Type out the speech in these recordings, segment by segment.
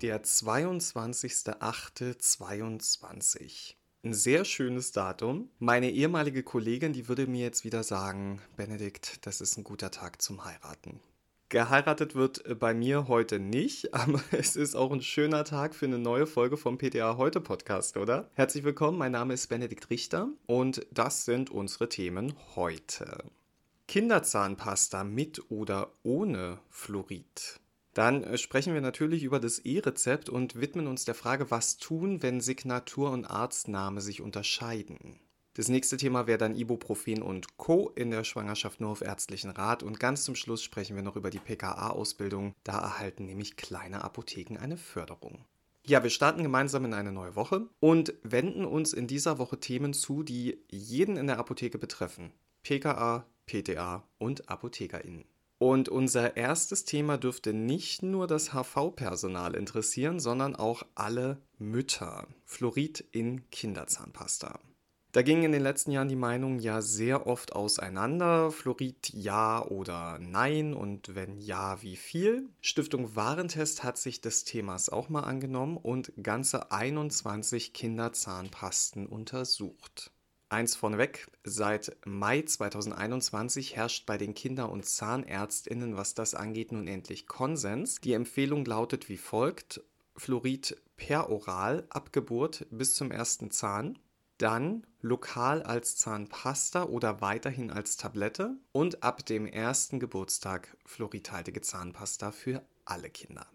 der 22.08.22. Ein sehr schönes Datum. Meine ehemalige Kollegin, die würde mir jetzt wieder sagen, Benedikt, das ist ein guter Tag zum Heiraten. Geheiratet wird bei mir heute nicht, aber es ist auch ein schöner Tag für eine neue Folge vom PTA Heute Podcast, oder? Herzlich willkommen, mein Name ist Benedikt Richter und das sind unsere Themen heute. Kinderzahnpasta mit oder ohne Fluorid. Dann äh, sprechen wir natürlich über das E-Rezept und widmen uns der Frage, was tun, wenn Signatur und Arztname sich unterscheiden. Das nächste Thema wäre dann Ibuprofen und Co. in der Schwangerschaft nur auf ärztlichen Rat. Und ganz zum Schluss sprechen wir noch über die PKA-Ausbildung. Da erhalten nämlich kleine Apotheken eine Förderung. Ja, wir starten gemeinsam in eine neue Woche und wenden uns in dieser Woche Themen zu, die jeden in der Apotheke betreffen. PKA, PTA und ApothekerInnen. Und unser erstes Thema dürfte nicht nur das HV-Personal interessieren, sondern auch alle Mütter. Fluorid in Kinderzahnpasta. Da gingen in den letzten Jahren die Meinungen ja sehr oft auseinander. Fluorid ja oder nein und wenn ja, wie viel? Stiftung Warentest hat sich des Themas auch mal angenommen und ganze 21 Kinderzahnpasten untersucht. Eins vorneweg, seit Mai 2021 herrscht bei den Kinder- und Zahnärztinnen, was das angeht, nun endlich Konsens. Die Empfehlung lautet wie folgt: Fluorid peroral ab Geburt bis zum ersten Zahn, dann lokal als Zahnpasta oder weiterhin als Tablette und ab dem ersten Geburtstag fluoridhaltige Zahnpasta für alle Kinder.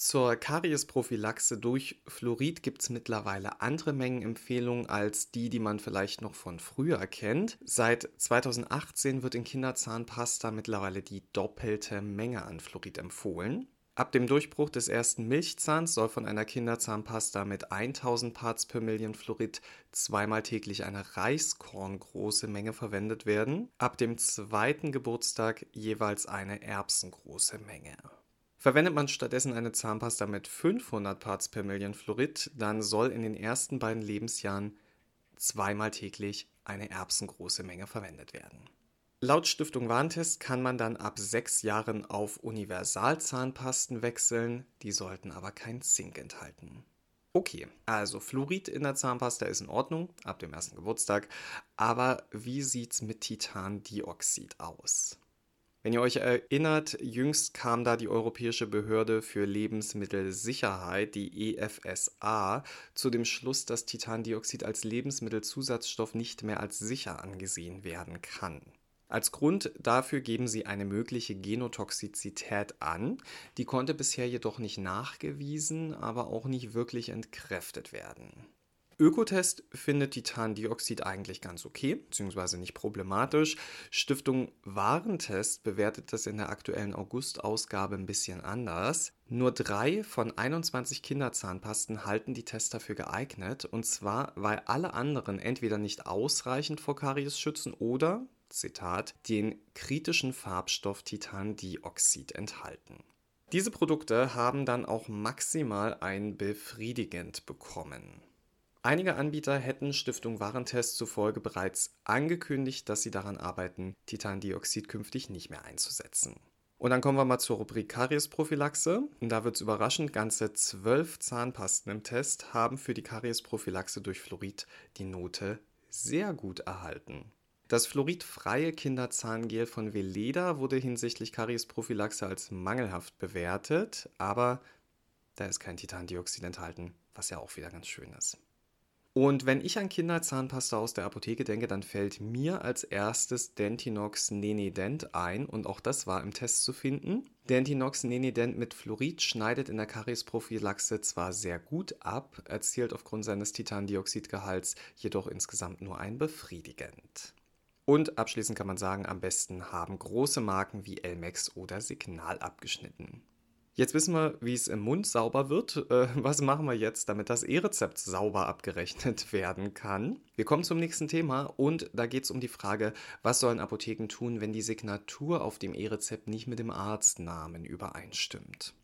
Zur Kariesprophylaxe durch Fluorid gibt es mittlerweile andere Mengenempfehlungen als die, die man vielleicht noch von früher kennt. Seit 2018 wird in Kinderzahnpasta mittlerweile die doppelte Menge an Fluorid empfohlen. Ab dem Durchbruch des ersten Milchzahns soll von einer Kinderzahnpasta mit 1000 Parts per Million Fluorid zweimal täglich eine Reiskorngroße Menge verwendet werden. Ab dem zweiten Geburtstag jeweils eine erbsengroße Menge. Verwendet man stattdessen eine Zahnpasta mit 500 Parts per Million Fluorid, dann soll in den ersten beiden Lebensjahren zweimal täglich eine erbsengroße Menge verwendet werden. Laut Stiftung Warntest kann man dann ab sechs Jahren auf Universalzahnpasten wechseln, die sollten aber kein Zink enthalten. Okay, also Fluorid in der Zahnpasta ist in Ordnung, ab dem ersten Geburtstag, aber wie sieht's mit Titandioxid aus? Wenn ihr euch erinnert, jüngst kam da die Europäische Behörde für Lebensmittelsicherheit, die EFSA, zu dem Schluss, dass Titandioxid als Lebensmittelzusatzstoff nicht mehr als sicher angesehen werden kann. Als Grund dafür geben sie eine mögliche Genotoxizität an, die konnte bisher jedoch nicht nachgewiesen, aber auch nicht wirklich entkräftet werden. Ökotest findet Titandioxid eigentlich ganz okay, beziehungsweise nicht problematisch. Stiftung Warentest bewertet das in der aktuellen August-Ausgabe ein bisschen anders. Nur drei von 21 Kinderzahnpasten halten die Tests dafür geeignet, und zwar, weil alle anderen entweder nicht ausreichend vor Karies schützen oder, Zitat, den kritischen Farbstoff Titandioxid enthalten. Diese Produkte haben dann auch maximal ein befriedigend bekommen. Einige Anbieter hätten Stiftung Warentest zufolge bereits angekündigt, dass sie daran arbeiten, Titandioxid künftig nicht mehr einzusetzen. Und dann kommen wir mal zur Rubrik Kariesprophylaxe. Und da wird es überraschend, ganze zwölf Zahnpasten im Test haben für die Kariesprophylaxe durch Fluorid die Note sehr gut erhalten. Das fluoridfreie Kinderzahngel von Veleda wurde hinsichtlich Kariesprophylaxe als mangelhaft bewertet, aber da ist kein Titandioxid enthalten, was ja auch wieder ganz schön ist. Und wenn ich an Kinderzahnpasta aus der Apotheke denke, dann fällt mir als erstes Dentinox Nenident ein und auch das war im Test zu finden. Dentinox Nenident mit Fluorid schneidet in der Kariesprophylaxe zwar sehr gut ab, erzielt aufgrund seines Titandioxidgehalts jedoch insgesamt nur ein befriedigend. Und abschließend kann man sagen, am besten haben große Marken wie Elmex oder Signal abgeschnitten. Jetzt wissen wir, wie es im Mund sauber wird. Äh, was machen wir jetzt, damit das E-Rezept sauber abgerechnet werden kann? Wir kommen zum nächsten Thema und da geht es um die Frage, was sollen Apotheken tun, wenn die Signatur auf dem E-Rezept nicht mit dem Arztnamen übereinstimmt?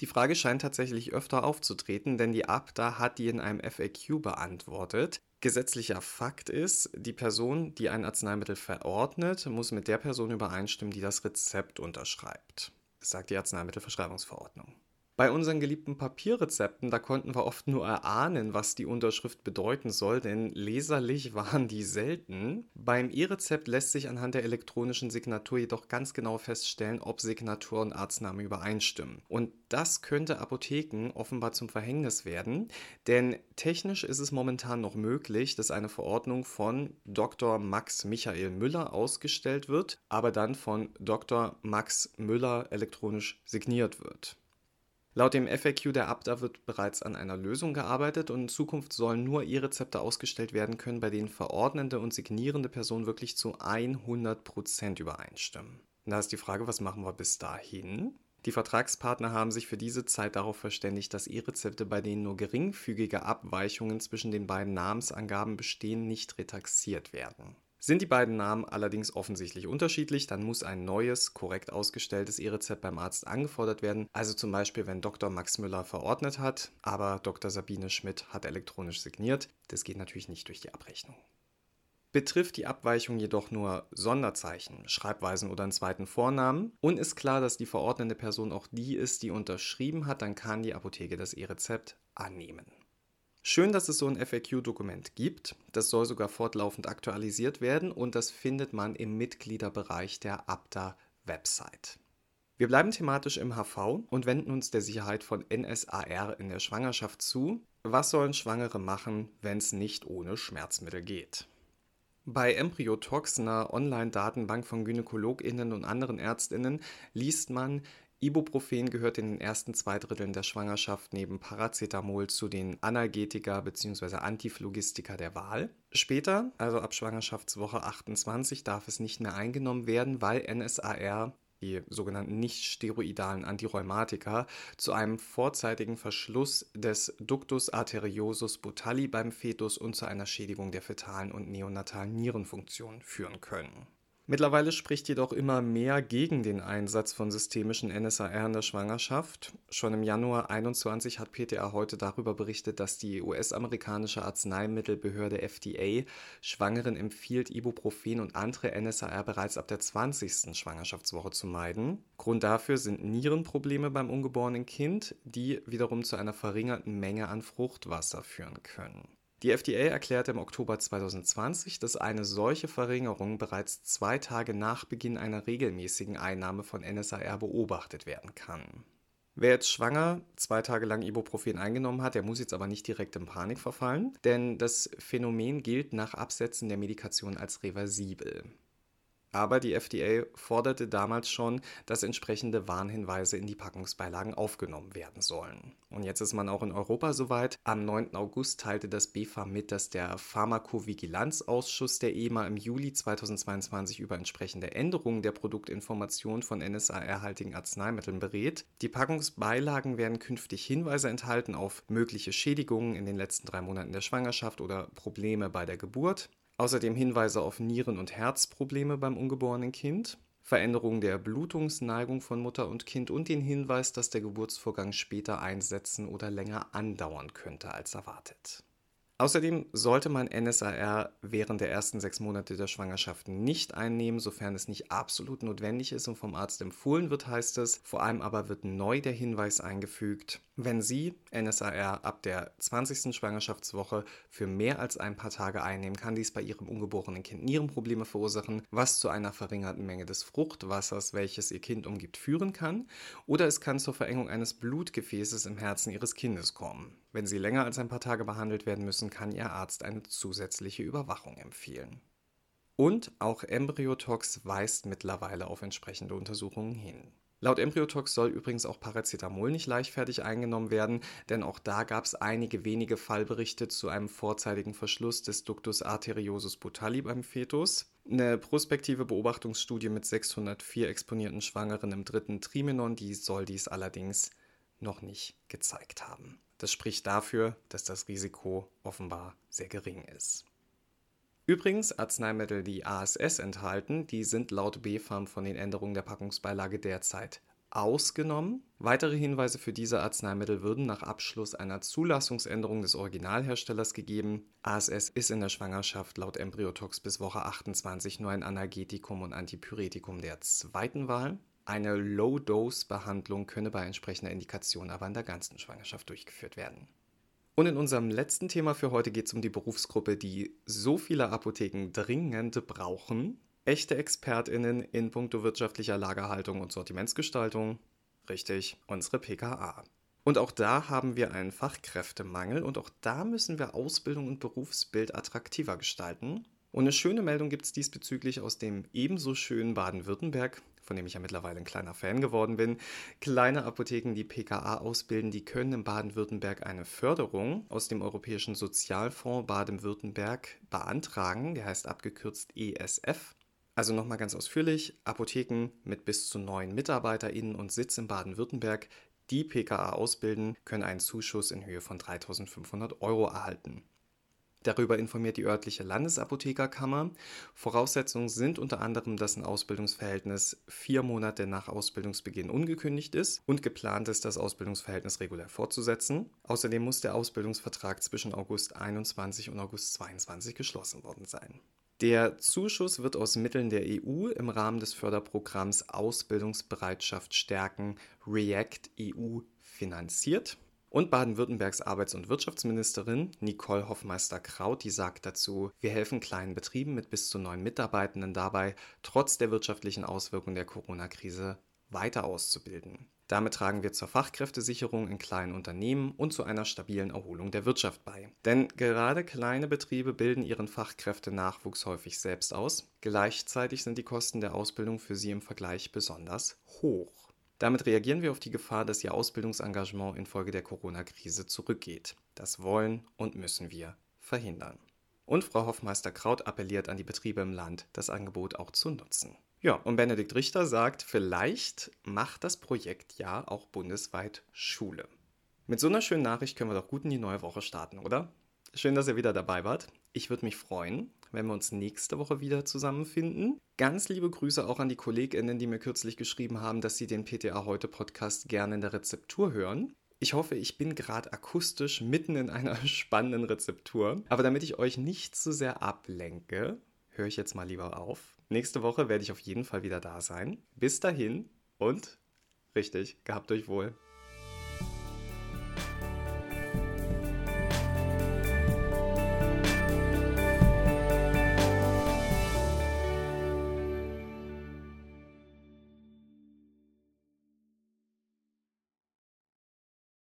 Die Frage scheint tatsächlich öfter aufzutreten, denn die ABDA hat die in einem FAQ beantwortet. Gesetzlicher Fakt ist, die Person, die ein Arzneimittel verordnet, muss mit der Person übereinstimmen, die das Rezept unterschreibt. Sagt die Arzneimittelverschreibungsverordnung. Bei unseren geliebten Papierrezepten, da konnten wir oft nur erahnen, was die Unterschrift bedeuten soll, denn leserlich waren die selten. Beim E-Rezept lässt sich anhand der elektronischen Signatur jedoch ganz genau feststellen, ob Signatur und Arzname übereinstimmen. Und das könnte Apotheken offenbar zum Verhängnis werden, denn technisch ist es momentan noch möglich, dass eine Verordnung von Dr. Max Michael Müller ausgestellt wird, aber dann von Dr. Max Müller elektronisch signiert wird. Laut dem FAQ der Abda wird bereits an einer Lösung gearbeitet und in Zukunft sollen nur E-Rezepte ausgestellt werden können, bei denen verordnende und signierende Personen wirklich zu 100% übereinstimmen. Da ist die Frage, was machen wir bis dahin? Die Vertragspartner haben sich für diese Zeit darauf verständigt, dass E-Rezepte, bei denen nur geringfügige Abweichungen zwischen den beiden Namensangaben bestehen, nicht retaxiert werden. Sind die beiden Namen allerdings offensichtlich unterschiedlich, dann muss ein neues, korrekt ausgestelltes E-Rezept beim Arzt angefordert werden. Also zum Beispiel, wenn Dr. Max Müller verordnet hat, aber Dr. Sabine Schmidt hat elektronisch signiert. Das geht natürlich nicht durch die Abrechnung. Betrifft die Abweichung jedoch nur Sonderzeichen, Schreibweisen oder einen zweiten Vornamen und ist klar, dass die verordnende Person auch die ist, die unterschrieben hat, dann kann die Apotheke das E-Rezept annehmen. Schön, dass es so ein FAQ-Dokument gibt. Das soll sogar fortlaufend aktualisiert werden und das findet man im Mitgliederbereich der ABDA-Website. Wir bleiben thematisch im HV und wenden uns der Sicherheit von NSAR in der Schwangerschaft zu. Was sollen Schwangere machen, wenn es nicht ohne Schmerzmittel geht? Bei Embryotox, einer Online-Datenbank von GynäkologInnen und anderen ÄrztInnen, liest man, Ibuprofen gehört in den ersten zwei Dritteln der Schwangerschaft neben Paracetamol zu den Analgetika bzw. Antiphlogistika der Wahl. Später, also ab Schwangerschaftswoche 28, darf es nicht mehr eingenommen werden, weil NSAR die sogenannten nicht-steroidalen Antirheumatika, zu einem vorzeitigen Verschluss des Ductus arteriosus butalli beim Fetus und zu einer Schädigung der fetalen und neonatalen Nierenfunktion führen können. Mittlerweile spricht jedoch immer mehr gegen den Einsatz von systemischen NSAR in der Schwangerschaft. Schon im Januar 21 hat PTA heute darüber berichtet, dass die US-amerikanische Arzneimittelbehörde FDA Schwangeren empfiehlt, Ibuprofen und andere NSAR bereits ab der 20. Schwangerschaftswoche zu meiden. Grund dafür sind Nierenprobleme beim ungeborenen Kind, die wiederum zu einer verringerten Menge an Fruchtwasser führen können. Die FDA erklärte im Oktober 2020, dass eine solche Verringerung bereits zwei Tage nach Beginn einer regelmäßigen Einnahme von NSAR beobachtet werden kann. Wer jetzt schwanger zwei Tage lang Ibuprofen eingenommen hat, der muss jetzt aber nicht direkt in Panik verfallen, denn das Phänomen gilt nach Absetzen der Medikation als reversibel. Aber die FDA forderte damals schon, dass entsprechende Warnhinweise in die Packungsbeilagen aufgenommen werden sollen. Und jetzt ist man auch in Europa soweit. Am 9. August teilte das BfArM mit, dass der Pharmakovigilanzausschuss der EMA im Juli 2022 über entsprechende Änderungen der Produktinformation von NSAR-haltigen Arzneimitteln berät. Die Packungsbeilagen werden künftig Hinweise enthalten auf mögliche Schädigungen in den letzten drei Monaten der Schwangerschaft oder Probleme bei der Geburt. Außerdem Hinweise auf Nieren- und Herzprobleme beim ungeborenen Kind, Veränderungen der Blutungsneigung von Mutter und Kind und den Hinweis, dass der Geburtsvorgang später einsetzen oder länger andauern könnte als erwartet. Außerdem sollte man NSAR während der ersten sechs Monate der Schwangerschaft nicht einnehmen, sofern es nicht absolut notwendig ist und vom Arzt empfohlen wird, heißt es. Vor allem aber wird neu der Hinweis eingefügt, wenn Sie NSAR ab der 20. Schwangerschaftswoche für mehr als ein paar Tage einnehmen, kann dies bei Ihrem ungeborenen Kind Nierenprobleme verursachen, was zu einer verringerten Menge des Fruchtwassers, welches Ihr Kind umgibt, führen kann. Oder es kann zur Verengung eines Blutgefäßes im Herzen Ihres Kindes kommen. Wenn sie länger als ein paar Tage behandelt werden müssen, kann Ihr Arzt eine zusätzliche Überwachung empfehlen. Und auch Embryotox weist mittlerweile auf entsprechende Untersuchungen hin. Laut Embryotox soll übrigens auch Paracetamol nicht leichtfertig eingenommen werden, denn auch da gab es einige wenige Fallberichte zu einem vorzeitigen Verschluss des Ductus arteriosus butalli beim Fetus. Eine prospektive Beobachtungsstudie mit 604 exponierten Schwangeren im dritten Trimenon, die soll dies allerdings noch nicht gezeigt haben. Das spricht dafür, dass das Risiko offenbar sehr gering ist. Übrigens, Arzneimittel, die ASS enthalten, die sind laut BfArM von den Änderungen der Packungsbeilage derzeit ausgenommen. Weitere Hinweise für diese Arzneimittel würden nach Abschluss einer Zulassungsänderung des Originalherstellers gegeben. ASS ist in der Schwangerschaft laut Embryotox bis Woche 28 nur ein Analgetikum und Antipyretikum der zweiten Wahl. Eine Low-Dose-Behandlung könne bei entsprechender Indikation aber in der ganzen Schwangerschaft durchgeführt werden. Und in unserem letzten Thema für heute geht es um die Berufsgruppe, die so viele Apotheken dringend brauchen. Echte ExpertInnen in puncto wirtschaftlicher Lagerhaltung und Sortimentsgestaltung. Richtig, unsere PKA. Und auch da haben wir einen Fachkräftemangel und auch da müssen wir Ausbildung und Berufsbild attraktiver gestalten. Und eine schöne Meldung gibt es diesbezüglich aus dem ebenso schönen Baden-Württemberg, von dem ich ja mittlerweile ein kleiner Fan geworden bin. Kleine Apotheken, die PKA ausbilden, die können in Baden-Württemberg eine Förderung aus dem Europäischen Sozialfonds Baden-Württemberg beantragen. Der heißt abgekürzt ESF. Also nochmal ganz ausführlich, Apotheken mit bis zu neun MitarbeiterInnen und Sitz in Baden-Württemberg, die PKA ausbilden, können einen Zuschuss in Höhe von 3.500 Euro erhalten. Darüber informiert die örtliche Landesapothekerkammer. Voraussetzungen sind unter anderem, dass ein Ausbildungsverhältnis vier Monate nach Ausbildungsbeginn ungekündigt ist und geplant ist, das Ausbildungsverhältnis regulär fortzusetzen. Außerdem muss der Ausbildungsvertrag zwischen August 21 und August 22 geschlossen worden sein. Der Zuschuss wird aus Mitteln der EU im Rahmen des Förderprogramms Ausbildungsbereitschaft stärken REACT EU finanziert. Und Baden-Württembergs Arbeits- und Wirtschaftsministerin Nicole Hoffmeister-Kraut, die sagt dazu, wir helfen kleinen Betrieben mit bis zu neun Mitarbeitenden dabei, trotz der wirtschaftlichen Auswirkungen der Corona-Krise weiter auszubilden. Damit tragen wir zur Fachkräftesicherung in kleinen Unternehmen und zu einer stabilen Erholung der Wirtschaft bei. Denn gerade kleine Betriebe bilden ihren Fachkräftenachwuchs häufig selbst aus. Gleichzeitig sind die Kosten der Ausbildung für sie im Vergleich besonders hoch. Damit reagieren wir auf die Gefahr, dass ihr Ausbildungsengagement infolge der Corona-Krise zurückgeht. Das wollen und müssen wir verhindern. Und Frau Hoffmeister-Kraut appelliert an die Betriebe im Land, das Angebot auch zu nutzen. Ja, und Benedikt Richter sagt, vielleicht macht das Projekt ja auch bundesweit Schule. Mit so einer schönen Nachricht können wir doch gut in die neue Woche starten, oder? Schön, dass ihr wieder dabei wart. Ich würde mich freuen, wenn wir uns nächste Woche wieder zusammenfinden. Ganz liebe Grüße auch an die KollegInnen, die mir kürzlich geschrieben haben, dass sie den PTA Heute Podcast gerne in der Rezeptur hören. Ich hoffe, ich bin gerade akustisch mitten in einer spannenden Rezeptur. Aber damit ich euch nicht zu sehr ablenke, höre ich jetzt mal lieber auf. Nächste Woche werde ich auf jeden Fall wieder da sein. Bis dahin und richtig, gehabt euch wohl.